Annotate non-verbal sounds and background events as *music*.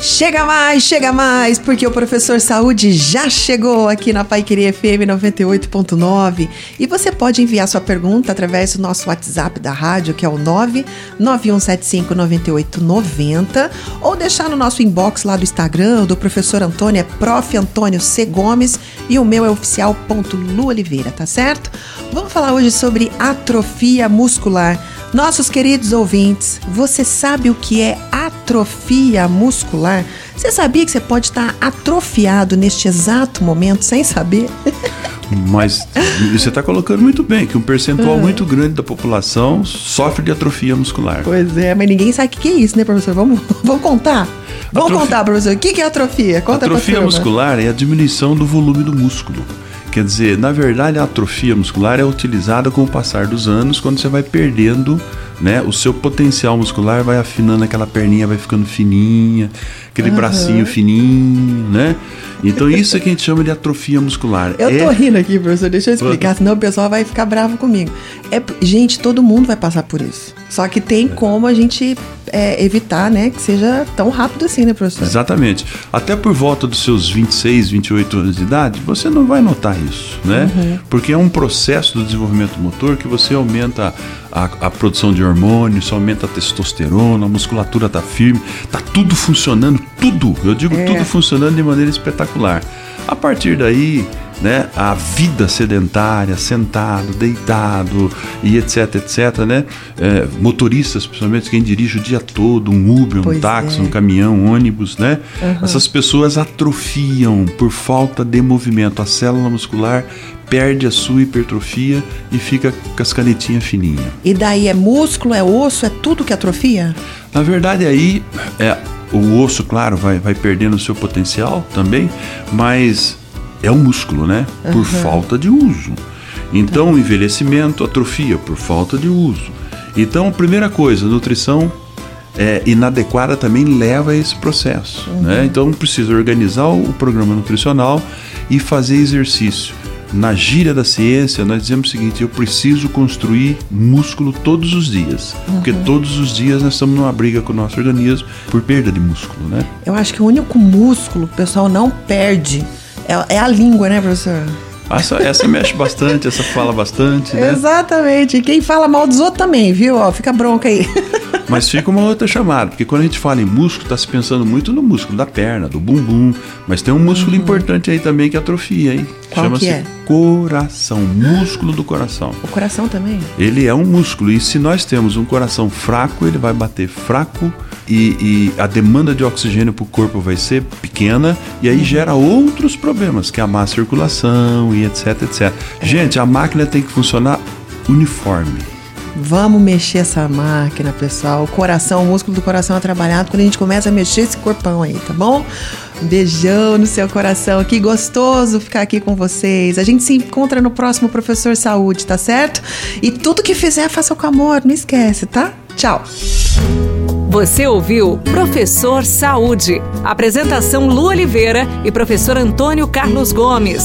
Chega mais, chega mais, porque o professor Saúde já chegou aqui na Pai Querer FM 98.9 e você pode enviar sua pergunta através do nosso WhatsApp da rádio, que é o 991759890, ou deixar no nosso inbox lá do Instagram do professor Antônio, é prof. Antônio C. Gomes, e o meu é oficial.lu Oliveira, tá certo? Vamos falar hoje sobre atrofia muscular. Nossos queridos ouvintes, você sabe o que é atrofia muscular? Você sabia que você pode estar atrofiado neste exato momento sem saber? *laughs* Mas você está colocando muito bem que um percentual uhum. muito grande da população sofre de atrofia muscular. Pois é, mas ninguém sabe o que é isso, né, professor? Vamos, *laughs* vamos contar? Vamos atrofia... contar, professor. O que é atrofia? Conta atrofia muscular é a diminuição do volume do músculo. Quer dizer, na verdade, a atrofia muscular é utilizada com o passar dos anos, quando você vai perdendo, né? O seu potencial muscular vai afinando aquela perninha, vai ficando fininha, aquele uhum. bracinho fininho, né? Então isso é que a gente chama de atrofia muscular. Eu é... tô rindo aqui, professor, deixa eu explicar, senão o pessoal vai ficar bravo comigo. É, gente, todo mundo vai passar por isso. Só que tem como a gente é, evitar, né, que seja tão rápido assim, né, professor? Exatamente. Até por volta dos seus 26, 28 anos de idade, você não vai notar isso, né? Uhum. Porque é um processo do desenvolvimento motor que você aumenta a, a, produção de hormônios, aumenta a testosterona, a musculatura tá firme, tá tudo funcionando, tudo, eu digo é. tudo funcionando de maneira espetacular. A partir daí, né, a vida sedentária, sentado, deitado e etc, etc, né? É, motoristas, principalmente quem dirige o dia todo, um Uber, pois um táxi, é. um caminhão, um ônibus, né? Uhum. Essas pessoas atrofiam por falta de movimento. A célula muscular perde a sua hipertrofia e fica com as canetinhas fininhas. E daí é músculo, é osso, é tudo que atrofia? Na verdade, aí é, o osso, claro, vai, vai perdendo o seu potencial também, mas é o músculo, né? Por uhum. falta de uso. Então, o envelhecimento atrofia por falta de uso. Então, primeira coisa, nutrição é, inadequada também leva a esse processo. Uhum. Né? Então, precisa organizar o programa nutricional e fazer exercício. Na gíria da ciência, nós dizemos o seguinte: eu preciso construir músculo todos os dias. Uhum. Porque todos os dias nós estamos numa briga com o nosso organismo por perda de músculo, né? Eu acho que o único músculo que o pessoal não perde é, é a língua, né, professor? Essa, essa mexe bastante, essa fala bastante, né? *laughs* Exatamente. Quem fala mal dos outros também, viu? Ó, fica bronca aí. *laughs* Mas fica uma outra chamada, porque quando a gente fala em músculo, está se pensando muito no músculo da perna, do bumbum, mas tem um músculo uhum. importante aí também que atrofia, hein? Chama-se é? coração, músculo do coração. O coração também? Ele é um músculo e se nós temos um coração fraco, ele vai bater fraco e, e a demanda de oxigênio para o corpo vai ser pequena e aí gera outros problemas, que é a má circulação e etc, etc. É. Gente, a máquina tem que funcionar uniforme. Vamos mexer essa máquina, pessoal. O coração, o músculo do coração é trabalhado quando a gente começa a mexer esse corpão aí, tá bom? Um beijão no seu coração. Que gostoso ficar aqui com vocês. A gente se encontra no próximo Professor Saúde, tá certo? E tudo que fizer, faça com amor. Não esquece, tá? Tchau. Você ouviu Professor Saúde. Apresentação Lu Oliveira e professor Antônio Carlos Gomes.